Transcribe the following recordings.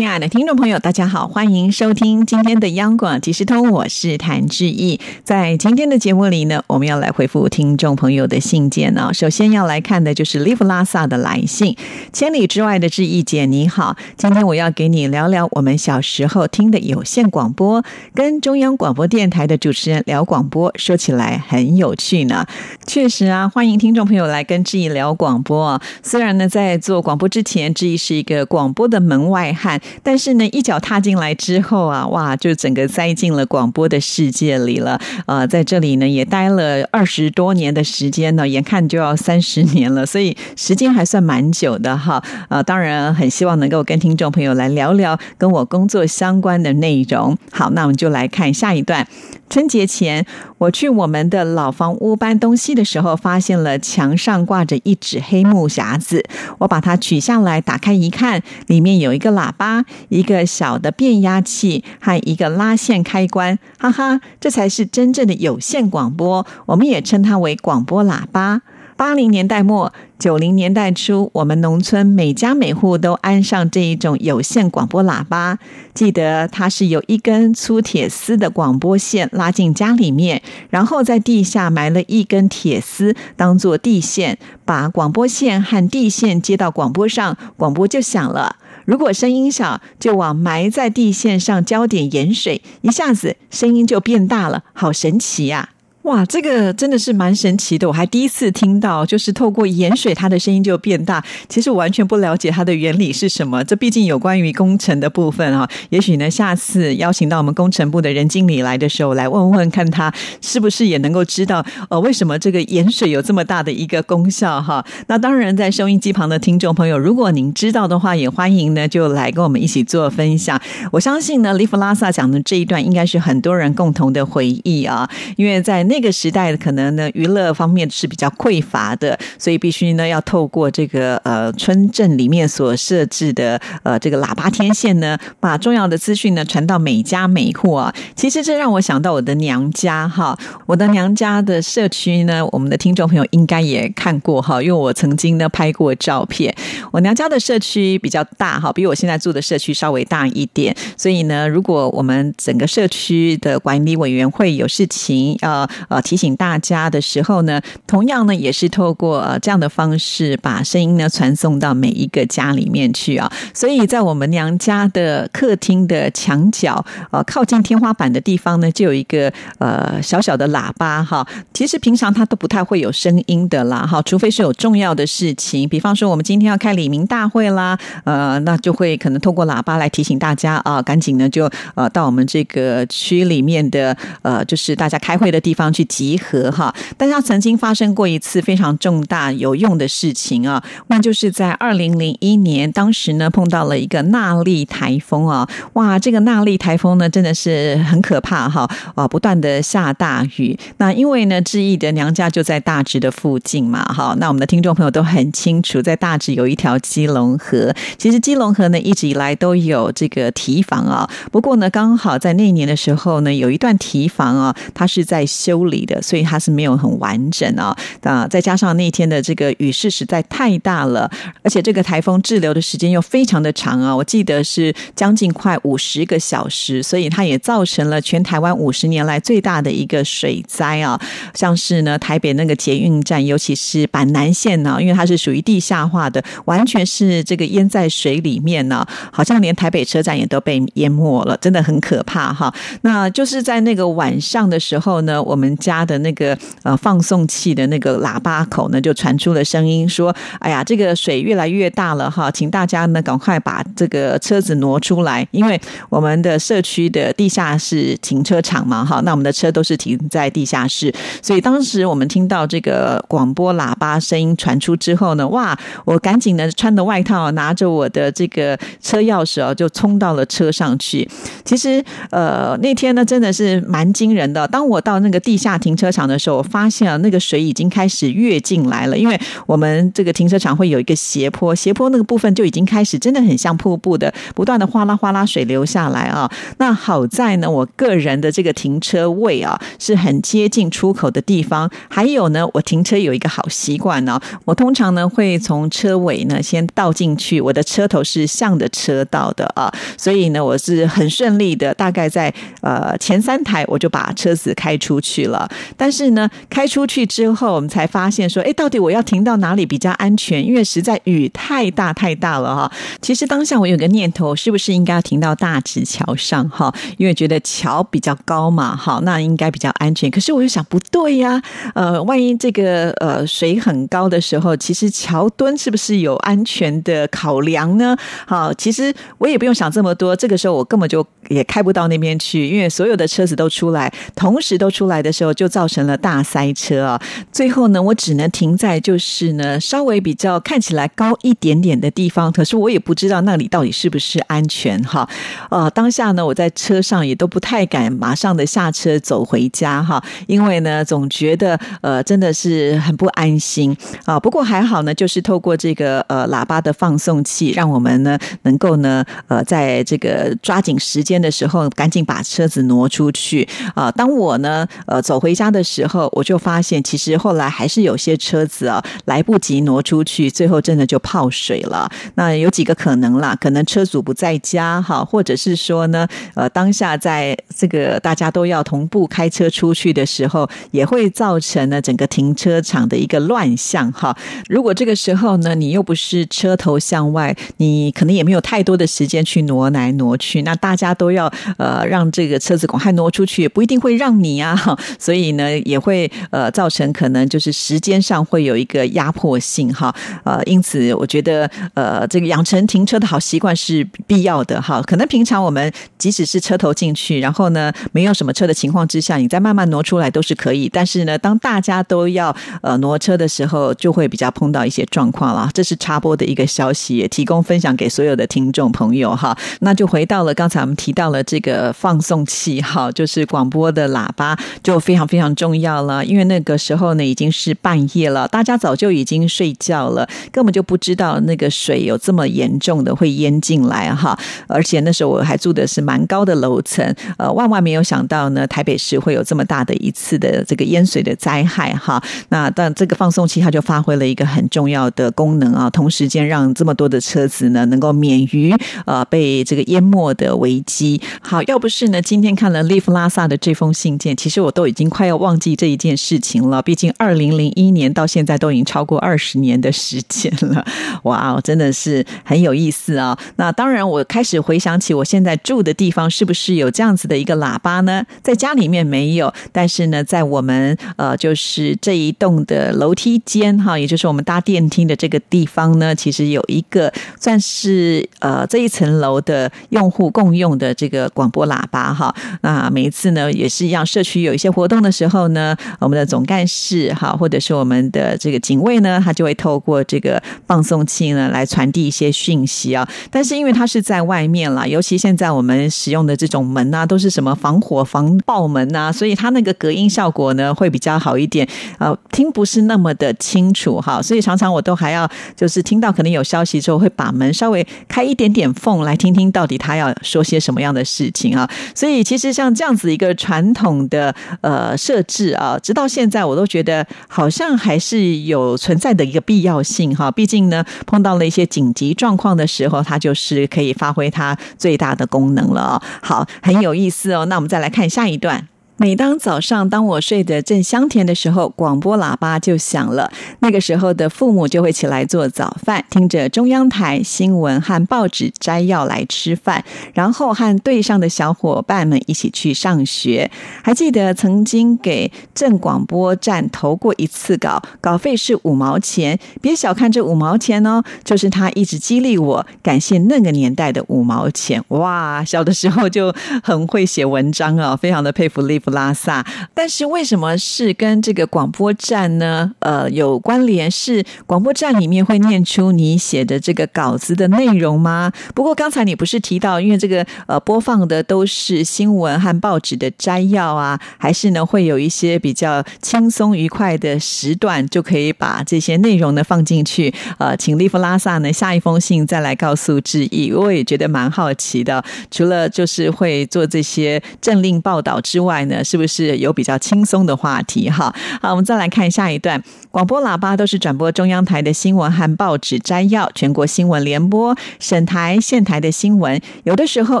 亲爱的听众朋友，大家好，欢迎收听今天的央广即时通，我是谭志毅。在今天的节目里呢，我们要来回复听众朋友的信件呢。首先要来看的就是 Live 拉萨的来信，千里之外的志毅姐你好，今天我要给你聊聊我们小时候听的有线广播，跟中央广播电台的主持人聊广播，说起来很有趣呢。确实啊，欢迎听众朋友来跟志毅聊广播。虽然呢，在做广播之前，志毅是一个广播的门外汉。但是呢，一脚踏进来之后啊，哇，就整个塞进了广播的世界里了。呃，在这里呢，也待了二十多年的时间呢，眼看就要三十年了，所以时间还算蛮久的哈。呃，当然很希望能够跟听众朋友来聊聊跟我工作相关的内容。好，那我们就来看下一段。春节前，我去我们的老房屋搬东西的时候，发现了墙上挂着一纸黑木匣子。我把它取下来，打开一看，里面有一个喇叭、一个小的变压器和一个拉线开关。哈哈，这才是真正的有线广播，我们也称它为广播喇叭。八零年代末。九零年代初，我们农村每家每户都安上这一种有线广播喇叭。记得它是有一根粗铁丝的广播线拉进家里面，然后在地下埋了一根铁丝当做地线，把广播线和地线接到广播上，广播就响了。如果声音小，就往埋在地线上浇点盐水，一下子声音就变大了，好神奇呀！哇，这个真的是蛮神奇的，我还第一次听到，就是透过盐水，它的声音就变大。其实我完全不了解它的原理是什么，这毕竟有关于工程的部分啊。也许呢，下次邀请到我们工程部的任经理来的时候，来问问看他是不是也能够知道，呃，为什么这个盐水有这么大的一个功效哈。那当然，在收音机旁的听众朋友，如果您知道的话，也欢迎呢，就来跟我们一起做分享。我相信呢，利弗拉萨讲的这一段，应该是很多人共同的回忆啊，因为在。那个时代可能呢，娱乐方面是比较匮乏的，所以必须呢要透过这个呃村镇里面所设置的呃这个喇叭天线呢，把重要的资讯呢传到每家每户啊。其实这让我想到我的娘家哈，我的娘家的社区呢，我们的听众朋友应该也看过哈，因为我曾经呢拍过照片。我娘家的社区比较大哈，比我现在住的社区稍微大一点，所以呢，如果我们整个社区的管理委员会有事情要。呃，呃提醒大家的时候呢，同样呢，也是透过这样的方式把声音呢传送到每一个家里面去啊。所以在我们娘家的客厅的墙角，呃，靠近天花板的地方呢，就有一个呃小小的喇叭哈。其实平常它都不太会有声音的啦哈，除非是有重要的事情，比方说我们今天要开李明大会啦，呃，那就会可能透过喇叭来提醒大家啊，赶紧呢就呃到我们这个区里面的呃，就是大家开会的地方。去集合哈，大家曾经发生过一次非常重大有用的事情啊，那就是在二零零一年，当时呢碰到了一个纳利台风啊，哇，这个纳利台风呢真的是很可怕哈，啊，不断的下大雨。那因为呢，志毅的娘家就在大直的附近嘛，哈，那我们的听众朋友都很清楚，在大直有一条基隆河，其实基隆河呢一直以来都有这个堤防啊，不过呢，刚好在那年的时候呢，有一段堤防啊，它是在修。理的，所以它是没有很完整啊啊！再加上那天的这个雨势实在太大了，而且这个台风滞留的时间又非常的长啊！我记得是将近快五十个小时，所以它也造成了全台湾五十年来最大的一个水灾啊！像是呢台北那个捷运站，尤其是板南线呢，因为它是属于地下化的，完全是这个淹在水里面呢，好像连台北车站也都被淹没了，真的很可怕哈！那就是在那个晚上的时候呢，我们。家的那个呃放送器的那个喇叭口呢，就传出了声音，说：“哎呀，这个水越来越大了哈，请大家呢赶快把这个车子挪出来，因为我们的社区的地下室停车场嘛哈，那我们的车都是停在地下室，所以当时我们听到这个广播喇叭声音传出之后呢，哇，我赶紧呢穿着外套，拿着我的这个车钥匙哦，就冲到了车上去。其实呃那天呢真的是蛮惊人的，当我到那个地。下停车场的时候，我发现啊，那个水已经开始跃进来了，因为我们这个停车场会有一个斜坡，斜坡那个部分就已经开始真的很像瀑布的，不断的哗啦哗啦水流下来啊。那好在呢，我个人的这个停车位啊是很接近出口的地方，还有呢，我停车有一个好习惯呢，我通常呢会从车尾呢先倒进去，我的车头是向着车道的啊，所以呢我是很顺利的，大概在呃前三台我就把车子开出去了。了但是呢，开出去之后，我们才发现说，哎，到底我要停到哪里比较安全？因为实在雨太大太大了哈。其实当下我有个念头，是不是应该要停到大直桥上哈？因为觉得桥比较高嘛，好，那应该比较安全。可是我又想，不对呀，呃，万一这个呃水很高的时候，其实桥墩是不是有安全的考量呢？好，其实我也不用想这么多。这个时候我根本就也开不到那边去，因为所有的车子都出来，同时都出来的，就造成了大塞车啊。最后呢，我只能停在就是呢稍微比较看起来高一点点的地方，可是我也不知道那里到底是不是安全哈。呃，当下呢，我在车上也都不太敢马上的下车走回家哈，因为呢，总觉得呃真的是很不安心啊。不过还好呢，就是透过这个呃喇叭的放送器，让我们呢能够呢呃在这个抓紧时间的时候，赶紧把车子挪出去啊。当我呢呃走回家的时候，我就发现其实后来还是有些车子啊来不及挪出去，最后真的就泡水了。那有几个可能啦，可能车主不在家哈，或者是说呢呃当下在这个大家都要同步开车出去的时候，也会造成呢整个停车场的一个乱象哈。如果这个时候呢，你又不是车头向外，你可能也没有太多的时间去挪来挪去，那大家都要呃让这个车子赶快挪出去，也不一定会让你啊。所以呢，也会呃造成可能就是时间上会有一个压迫性哈。呃，因此我觉得呃这个养成停车的好习惯是必要的哈。可能平常我们即使是车头进去，然后呢没有什么车的情况之下，你再慢慢挪出来都是可以。但是呢，当大家都要呃挪车的时候，就会比较碰到一些状况了。这是插播的一个消息，也提供分享给所有的听众朋友哈。那就回到了刚才我们提到了这个放送器哈，就是广播的喇叭，就非常非常重要了。因为那个时候呢已经是半夜了，大家早就已经睡觉了，根本就不知道那个水有这么严重的会淹进来哈。而且那时候我还住的是蛮高的楼层，呃，万万没有想到呢，台北市会有这么大的一次的这个淹水的灾害哈。那但这个放送器它就发挥了一个很重要的功能啊，同时间让这么多的车子呢能够免于呃被这个淹没的危机。好，要不是呢，今天看了利弗拉萨的这封信件，其实我都已经快要忘记这一件事情了。毕竟二零零一年到现在都已经超过二十年的时间了，哇哦，真的是很有意思啊。那当然，我开始回想起我现在住的地方是不是有这样子的一个喇叭呢？在家里面没有，但是呢，在我们呃就是这一栋的楼梯间哈，也就是我们搭电梯的这个地方呢，其实有一个算是呃这一层楼的用户共用的这个广播喇叭哈。那每一次呢也是一样，社区有一些活动的时候呢，我们的总干事哈，或者是我们的这个警卫呢，他就会透过这个放送器呢来传递一些讯息啊。但是因为它是在外面啦，尤其现在我们使用的这种门啊，都是什么防火防爆门啊，所以它那个隔音效果呢会比较好一点啊，听不是那么的清楚哈。所以常常我都还要就是听到可能有消息之后，会把门稍微开一点点缝来听听到底他要说些什么样的事情啊。所以其实像这样子一个传统的呃呃设置啊，直到现在我都觉得好像还是有存在的一个必要性哈。毕竟呢，碰到了一些紧急状况的时候，它就是可以发挥它最大的功能了。好，很有意思哦。那我们再来看下一段。每当早上，当我睡得正香甜的时候，广播喇叭就响了。那个时候的父母就会起来做早饭，听着中央台新闻和报纸摘要来吃饭，然后和队上的小伙伴们一起去上学。还记得曾经给镇广播站投过一次稿，稿费是五毛钱。别小看这五毛钱哦，就是他一直激励我，感谢那个年代的五毛钱。哇，小的时候就很会写文章啊，非常的佩服 Live。拉萨。但是为什么是跟这个广播站呢？呃，有关联是广播站里面会念出你写的这个稿子的内容吗？不过刚才你不是提到，因为这个呃播放的都是新闻和报纸的摘要啊，还是呢会有一些比较轻松愉快的时段，就可以把这些内容呢放进去。呃，请利弗拉萨呢下一封信再来告诉致意，我也觉得蛮好奇的。除了就是会做这些政令报道之外呢是不是有比较轻松的话题？哈，好，我们再来看下一段。广播喇叭都是转播中央台的新闻和报纸摘要，全国新闻联播、省台、县台的新闻，有的时候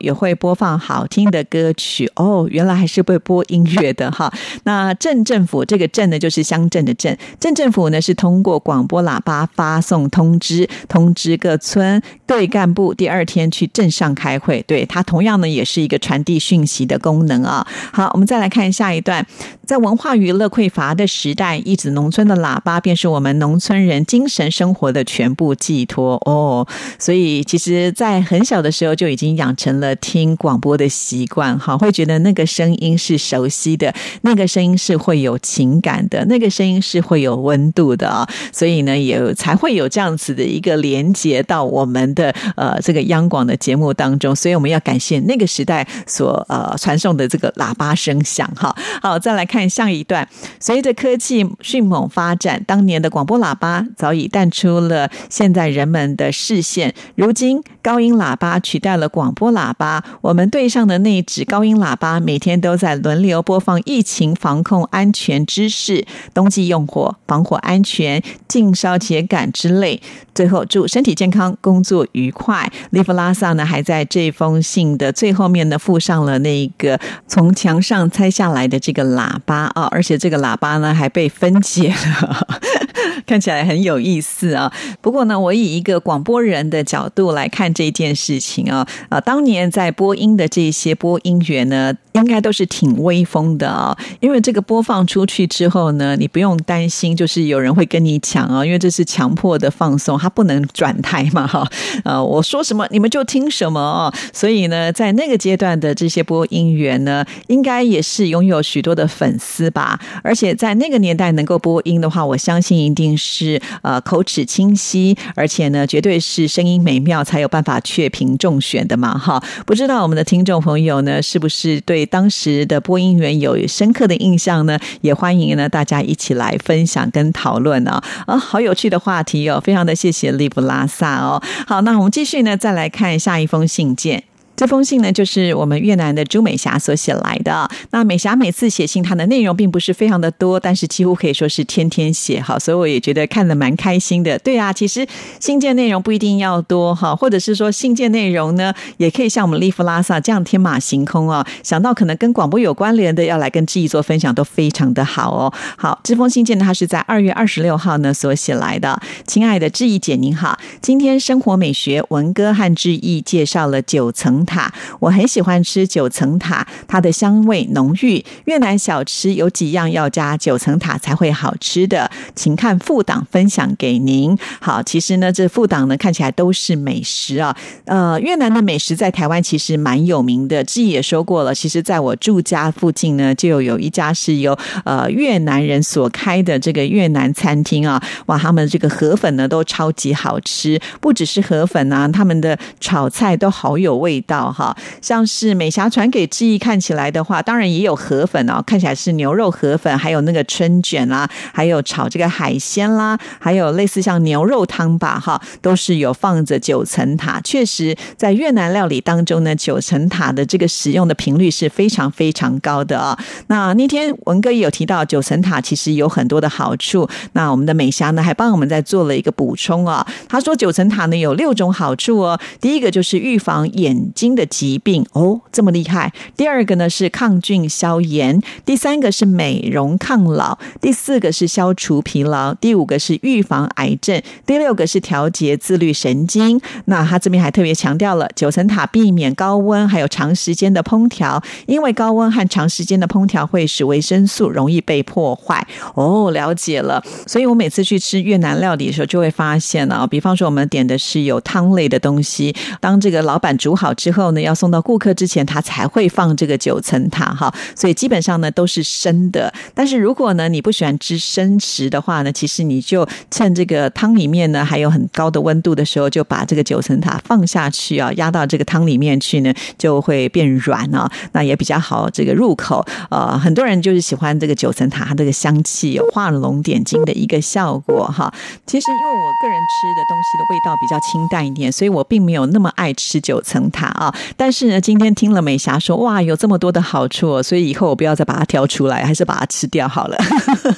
也会播放好听的歌曲。哦，原来还是会播音乐的哈。那镇政府这个镇呢，就是乡镇的镇。镇政府呢是通过广播喇叭发送通知，通知各村队干部第二天去镇上开会。对，它同样呢也是一个传递讯息的功能啊。好，我们再来看下一段，在文化娱乐匮乏的时代，一指农村的喇叭便是我们农村人精神生活的全部寄托哦。所以，其实，在很小的时候就已经养成了听广播的习惯，哈，会觉得那个声音是熟悉的，那个声音是会有情感的，那个声音是会有温度的啊。所以呢，也才会有这样子的一个连接到我们的呃这个央广的节目当中。所以我们要感谢那个时代所呃传送的这个喇叭声响哈。好，再来看下一段。随着科技迅猛发展，当年的广播喇叭早已淡出了现在人们的视线。如今高音喇叭取代了广播喇叭，我们队上的那只高音喇叭每天都在轮流播放疫情防控安全知识、冬季用火、防火安全、禁烧秸秆之类。最后祝身体健康，工作愉快。利弗拉萨呢，还在这封信的最后面呢附上了那个从墙上拆下来的这个喇叭啊，而且这个喇叭呢还被分解了，看起来很有意思啊。不过呢，我以一个广播人的角度来看这件事情啊，啊，当年在播音的这些播音员呢。应该都是挺威风的啊，因为这个播放出去之后呢，你不用担心，就是有人会跟你抢啊，因为这是强迫的放松，它不能转台嘛哈。呃，我说什么你们就听什么哦，所以呢，在那个阶段的这些播音员呢，应该也是拥有许多的粉丝吧。而且在那个年代能够播音的话，我相信一定是呃口齿清晰，而且呢，绝对是声音美妙，才有办法确评中选的嘛哈。不知道我们的听众朋友呢，是不是对？当时的播音员有深刻的印象呢，也欢迎呢大家一起来分享跟讨论啊啊，好有趣的话题哦，非常的谢谢利布拉萨哦。好，那我们继续呢，再来看下一封信件。这封信呢，就是我们越南的朱美霞所写来的。那美霞每次写信，她的内容并不是非常的多，但是几乎可以说是天天写哈，所以我也觉得看得蛮开心的。对啊，其实信件内容不一定要多哈，或者是说信件内容呢，也可以像我们利弗拉萨这样天马行空哦，想到可能跟广播有关联的，要来跟志毅做分享，都非常的好哦。好，这封信件呢，它是在二月二十六号呢所写来的。亲爱的志毅姐您好，今天生活美学文哥和志毅介绍了九层。塔，我很喜欢吃九层塔，它的香味浓郁。越南小吃有几样要加九层塔才会好吃的，请看副档分享给您。好，其实呢，这副档呢看起来都是美食啊。呃，越南的美食在台湾其实蛮有名的，之前也说过了。其实在我住家附近呢，就有一家是由呃越南人所开的这个越南餐厅啊。哇，他们这个河粉呢都超级好吃，不只是河粉啊，他们的炒菜都好有味道。到哈，像是美霞传给志毅看起来的话，当然也有河粉哦，看起来是牛肉河粉，还有那个春卷啦，还有炒这个海鲜啦，还有类似像牛肉汤吧，哈，都是有放着九层塔。确实，在越南料理当中呢，九层塔的这个使用的频率是非常非常高的啊。那那天文哥也有提到，九层塔其实有很多的好处。那我们的美霞呢，还帮我们在做了一个补充啊。他说，九层塔呢有六种好处哦。第一个就是预防眼睛。新的疾病哦，这么厉害。第二个呢是抗菌消炎，第三个是美容抗老，第四个是消除疲劳，第五个是预防癌症，第六个是调节自律神经。那他这边还特别强调了九层塔避免高温还有长时间的烹调，因为高温和长时间的烹调会使维生素容易被破坏。哦，了解了。所以我每次去吃越南料理的时候，就会发现啊，比方说我们点的是有汤类的东西，当这个老板煮好之后呢，要送到顾客之前，他才会放这个九层塔哈。所以基本上呢都是生的。但是如果呢你不喜欢吃生食的话呢，其实你就趁这个汤里面呢还有很高的温度的时候，就把这个九层塔放下去啊，压到这个汤里面去呢，就会变软啊，那也比较好这个入口。呃，很多人就是喜欢这个九层塔它这个香气，有画龙点睛的一个效果哈。其实因为我个人吃的东西的味道比较清淡一点，所以我并没有那么爱吃九层塔。但是呢，今天听了美霞说，哇，有这么多的好处，所以以后我不要再把它挑出来，还是把它吃掉好了。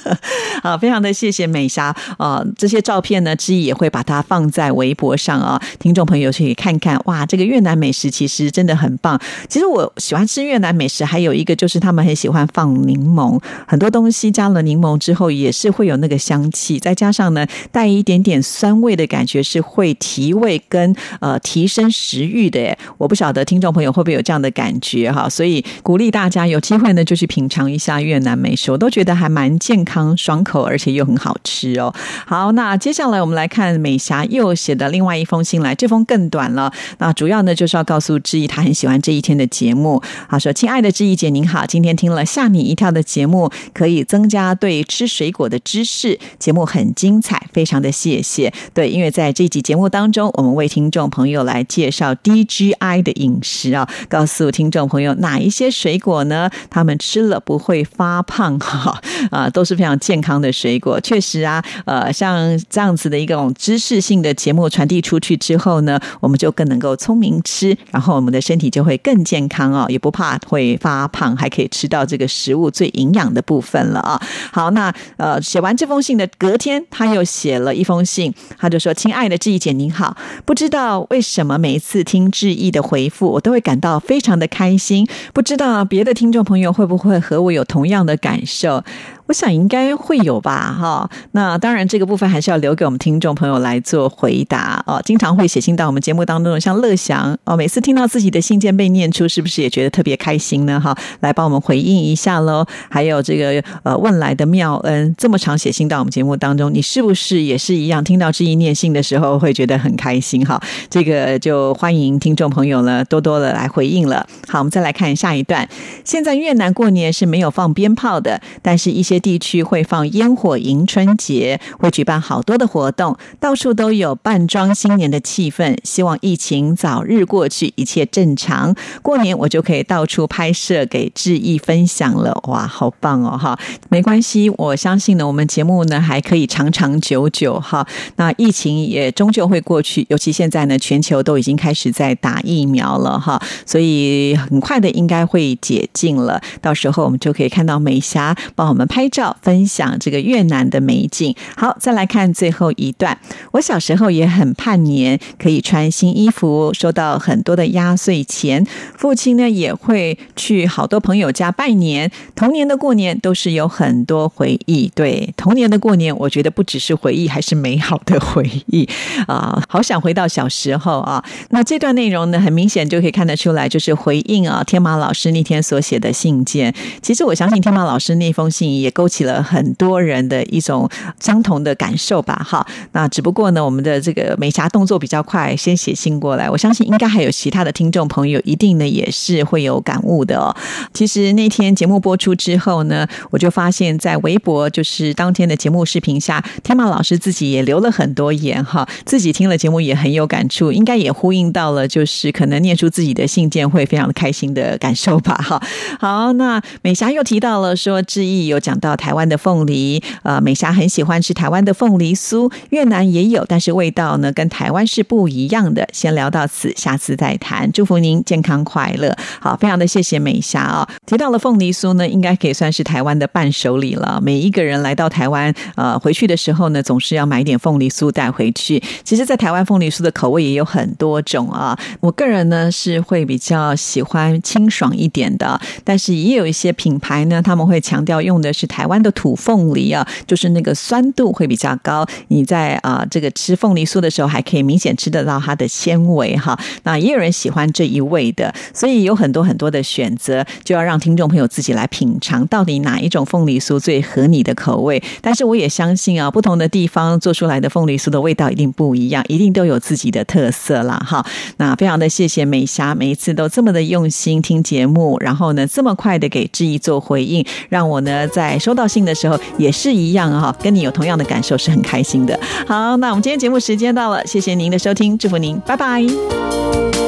好，非常的谢谢美霞啊，这些照片呢，之意也会把它放在微博上啊，听众朋友可以看看。哇，这个越南美食其实真的很棒。其实我喜欢吃越南美食，还有一个就是他们很喜欢放柠檬，很多东西加了柠檬之后也是会有那个香气，再加上呢带一点点酸味的感觉，是会提味跟呃提升食欲的。我不晓得听众朋友会不会有这样的感觉哈，所以鼓励大家有机会呢就去品尝一下越南美食，我都觉得还蛮健康、爽口，而且又很好吃哦。好，那接下来我们来看美霞又写的另外一封信来，这封更短了。那主要呢就是要告诉志毅，他很喜欢这一天的节目。他说：“亲爱的志毅姐，您好，今天听了吓你一跳的节目，可以增加对吃水果的知识，节目很精彩，非常的谢谢。对，因为在这集节目当中，我们为听众朋友来介绍 DGI 的饮食啊，告诉听众朋友哪一些水果呢，他们吃了不会发胖 哈啊，都是非常健康的水果。确实啊，呃，像这样子的一种知识性的节目传递出去之后呢，我们就更能够聪明吃，然后我们的身体就会更健康哦，也不怕会发胖，还可以吃到这个食物最营养的部分了啊。好，那呃，写完这封信的隔天，他又写了一封信，他就说：“亲爱的志毅姐，您好，不知道为什么每一次听志毅的回回复，我都会感到非常的开心。不知道别的听众朋友会不会和我有同样的感受？”我想应该会有吧，哈。那当然，这个部分还是要留给我们听众朋友来做回答哦。经常会写信到我们节目当中，像乐祥哦，每次听到自己的信件被念出，是不是也觉得特别开心呢？哈，来帮我们回应一下喽。还有这个呃，问来的妙恩，这么长写信到我们节目当中，你是不是也是一样？听到志毅念信的时候，会觉得很开心？哈，这个就欢迎听众朋友呢多多的来回应了。好，我们再来看下一段。现在越南过年是没有放鞭炮的，但是一些。地区会放烟火迎春节，会举办好多的活动，到处都有扮装新年的气氛。希望疫情早日过去，一切正常。过年我就可以到处拍摄给志毅分享了。哇，好棒哦！哈，没关系，我相信呢，我们节目呢还可以长长久久。哈，那疫情也终究会过去，尤其现在呢，全球都已经开始在打疫苗了。哈，所以很快的应该会解禁了。到时候我们就可以看到美霞帮我们拍。照分享这个越南的美景。好，再来看最后一段。我小时候也很盼年，可以穿新衣服，收到很多的压岁钱。父亲呢也会去好多朋友家拜年。童年的过年都是有很多回忆。对，童年的过年，我觉得不只是回忆，还是美好的回忆啊！好想回到小时候啊！那这段内容呢，很明显就可以看得出来，就是回应啊天马老师那天所写的信件。其实我相信天马老师那封信也。勾起了很多人的一种相同的感受吧，哈。那只不过呢，我们的这个美霞动作比较快，先写信过来。我相信应该还有其他的听众朋友，一定呢也是会有感悟的哦。其实那天节目播出之后呢，我就发现，在微博就是当天的节目视频下，天马老师自己也留了很多言哈，自己听了节目也很有感触，应该也呼应到了，就是可能念出自己的信件会非常开心的感受吧，哈。好，那美霞又提到了说，志毅有讲到。台湾的凤梨，呃，美霞很喜欢吃台湾的凤梨酥，越南也有，但是味道呢跟台湾是不一样的。先聊到此，下次再谈。祝福您健康快乐。好，非常的谢谢美霞啊。提到了凤梨酥呢，应该可以算是台湾的伴手礼了。每一个人来到台湾，呃，回去的时候呢，总是要买点凤梨酥带回去。其实，在台湾凤梨酥的口味也有很多种啊。我个人人呢是会比较喜欢清爽一点的，但是也有一些品牌呢，他们会强调用的是。台湾的土凤梨啊，就是那个酸度会比较高。你在啊这个吃凤梨酥的时候，还可以明显吃得到它的纤维哈。那也有人喜欢这一味的，所以有很多很多的选择，就要让听众朋友自己来品尝，到底哪一种凤梨酥最合你的口味。但是我也相信啊，不同的地方做出来的凤梨酥的味道一定不一样，一定都有自己的特色啦哈。那非常的谢谢谢美霞，每一次都这么的用心听节目，然后呢，这么快的给志毅做回应，让我呢在收到信的时候也是一样哈，跟你有同样的感受，是很开心的。好，那我们今天节目时间到了，谢谢您的收听，祝福您，拜拜。